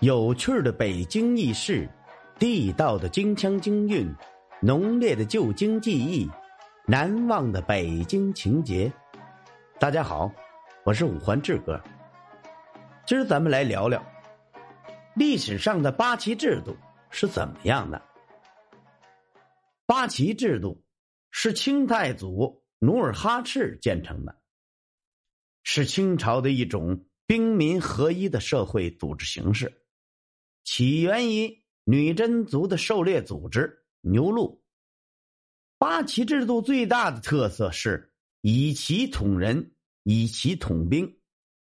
有趣的北京轶事，地道的京腔京韵，浓烈的旧京记忆，难忘的北京情节。大家好，我是五环志哥。今儿咱们来聊聊历史上的八旗制度是怎么样的。八旗制度是清太祖努尔哈赤建成的，是清朝的一种兵民合一的社会组织形式。起源于女真族的狩猎组织牛录。八旗制度最大的特色是以旗统人，以旗统兵。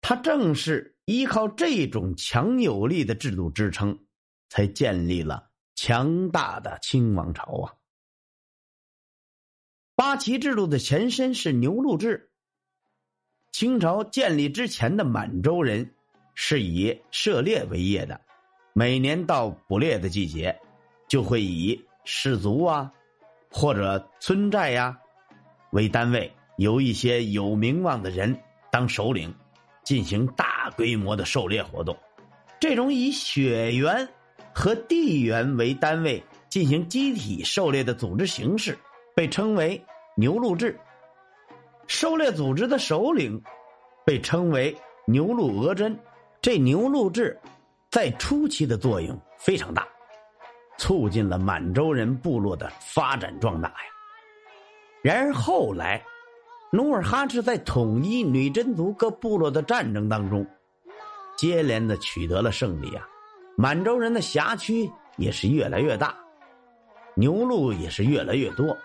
它正是依靠这种强有力的制度支撑，才建立了强大的清王朝啊。八旗制度的前身是牛录制。清朝建立之前的满洲人是以狩猎为业的。每年到捕猎的季节，就会以氏族啊，或者村寨呀为单位，由一些有名望的人当首领，进行大规模的狩猎活动。这种以血缘和地缘为单位进行集体狩猎的组织形式，被称为牛录制。狩猎组织的首领被称为牛鹿额真。这牛录制。在初期的作用非常大，促进了满洲人部落的发展壮大呀。然而后来，努尔哈赤在统一女真族各部落的战争当中，接连的取得了胜利啊，满洲人的辖区也是越来越大，牛鹿也是越来越多。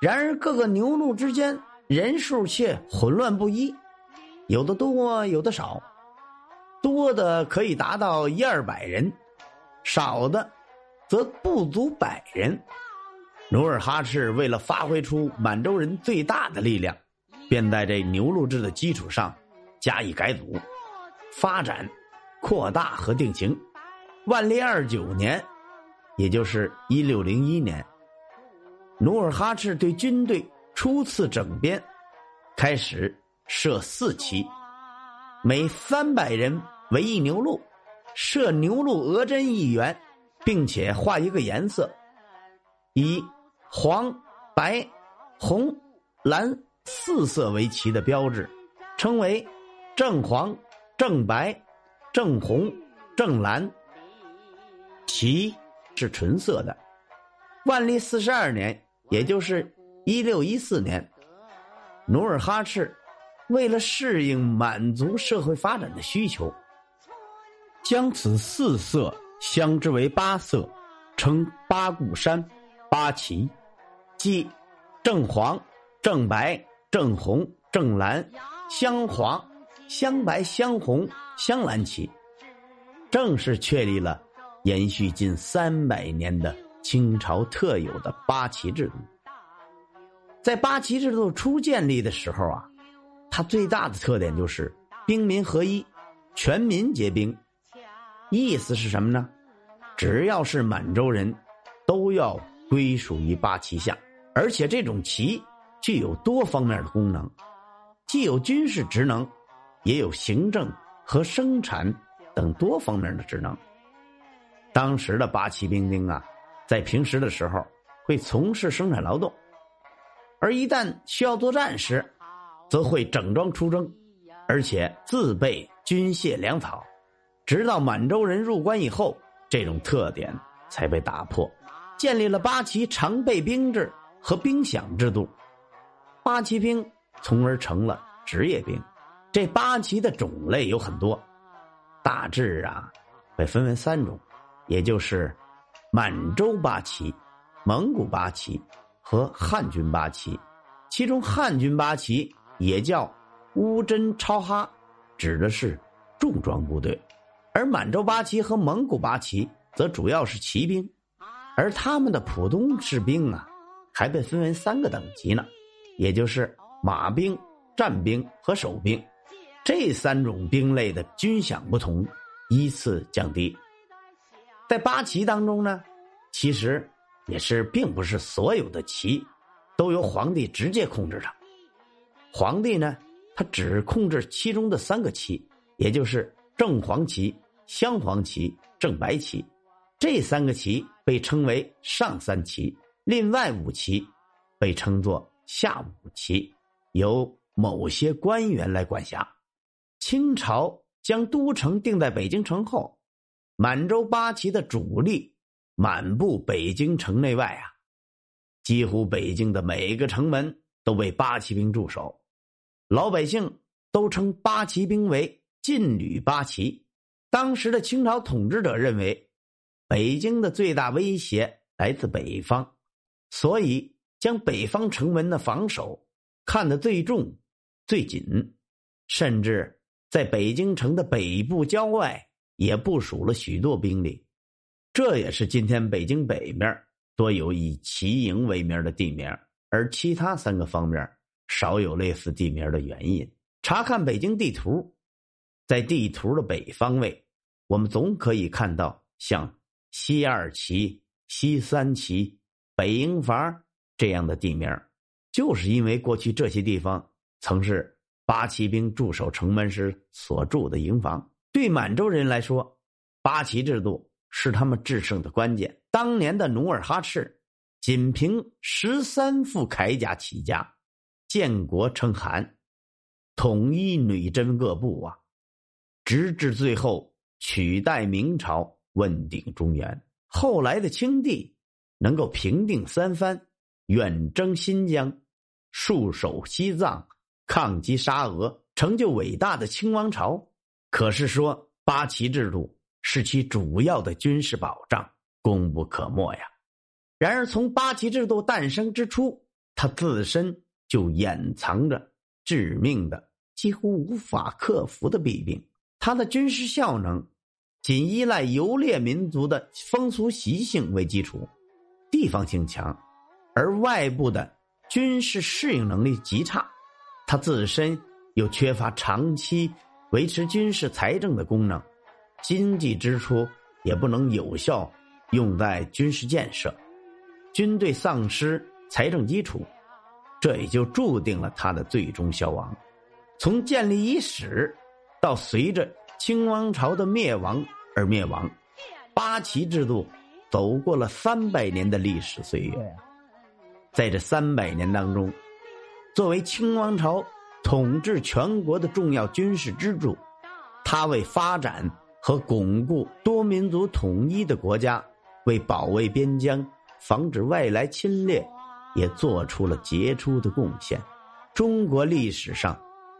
然而各个牛鹿之间人数却混乱不一，有的多，有的少。多的可以达到一二百人，少的则不足百人。努尔哈赤为了发挥出满洲人最大的力量，便在这牛录制的基础上加以改组、发展、扩大和定型。万历二九年，也就是一六零一年，努尔哈赤对军队初次整编，开始设四旗，每三百人。为一牛鹿，设牛鹿额真一员，并且画一个颜色，以黄、白、红、蓝四色为旗的标志，称为正黄、正白、正红、正蓝。旗是纯色的。万历四十二年，也就是一六一四年，努尔哈赤为了适应满族社会发展的需求。将此四色相之为八色，称八固山、八旗，即正黄、正白、正红、正蓝、镶黄、镶白、镶红、镶蓝旗，正式确立了延续近三百年的清朝特有的八旗制度。在八旗制度初建立的时候啊，它最大的特点就是兵民合一，全民皆兵。意思是什么呢？只要是满洲人，都要归属于八旗下，而且这种旗具有多方面的功能，既有军事职能，也有行政和生产等多方面的职能。当时的八旗兵丁啊，在平时的时候会从事生产劳动，而一旦需要作战时，则会整装出征，而且自备军械粮草。直到满洲人入关以后，这种特点才被打破，建立了八旗常备兵制和兵饷制度。八旗兵从而成了职业兵。这八旗的种类有很多，大致啊，被分为三种，也就是满洲八旗、蒙古八旗和汉军八旗。其中汉军八旗也叫乌珍超哈，指的是重装部队。而满洲八旗和蒙古八旗则主要是骑兵，而他们的普通士兵啊，还被分为三个等级呢，也就是马兵、战兵和守兵。这三种兵类的军饷不同，依次降低。在八旗当中呢，其实也是并不是所有的旗都由皇帝直接控制的，皇帝呢，他只控制其中的三个旗，也就是正黄旗。镶黄旗、正白旗，这三个旗被称为上三旗。另外五旗被称作下五旗，由某些官员来管辖。清朝将都城定在北京城后，满洲八旗的主力满布北京城内外啊，几乎北京的每个城门都被八旗兵驻守，老百姓都称八旗兵为禁旅八旗。当时的清朝统治者认为，北京的最大威胁来自北方，所以将北方城门的防守看得最重、最紧，甚至在北京城的北部郊外也部署了许多兵力。这也是今天北京北面多有以旗营为名的地名，而其他三个方面少有类似地名的原因。查看北京地图，在地图的北方位。我们总可以看到像西二旗、西三旗、北营房这样的地名，就是因为过去这些地方曾是八旗兵驻守城门时所住的营房。对满洲人来说，八旗制度是他们制胜的关键。当年的努尔哈赤，仅凭十三副铠甲起家，建国称汗，统一女真各部啊，直至最后。取代明朝，问鼎中原。后来的清帝能够平定三藩，远征新疆，戍守西藏，抗击沙俄，成就伟大的清王朝。可是说八旗制度是其主要的军事保障，功不可没呀。然而从八旗制度诞生之初，它自身就掩藏着致命的、几乎无法克服的弊病。它的军事效能。仅依赖游猎民族的风俗习性为基础，地方性强，而外部的军事适应能力极差，它自身又缺乏长期维持军事财政的功能，经济支出也不能有效用在军事建设，军队丧失财政基础，这也就注定了它的最终消亡。从建立伊始，到随着。清王朝的灭亡而灭亡，八旗制度走过了三百年的历史岁月。在这三百年当中，作为清王朝统治全国的重要军事支柱，它为发展和巩固多民族统一的国家，为保卫边疆、防止外来侵略，也做出了杰出的贡献。中国历史上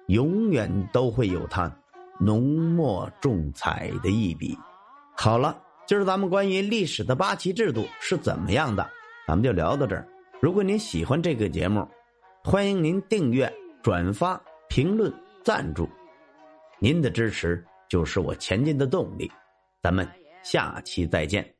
永远都会有它。浓墨重彩的一笔。好了，今儿咱们关于历史的八旗制度是怎么样的，咱们就聊到这儿。如果您喜欢这个节目，欢迎您订阅、转发、评论、赞助。您的支持就是我前进的动力。咱们下期再见。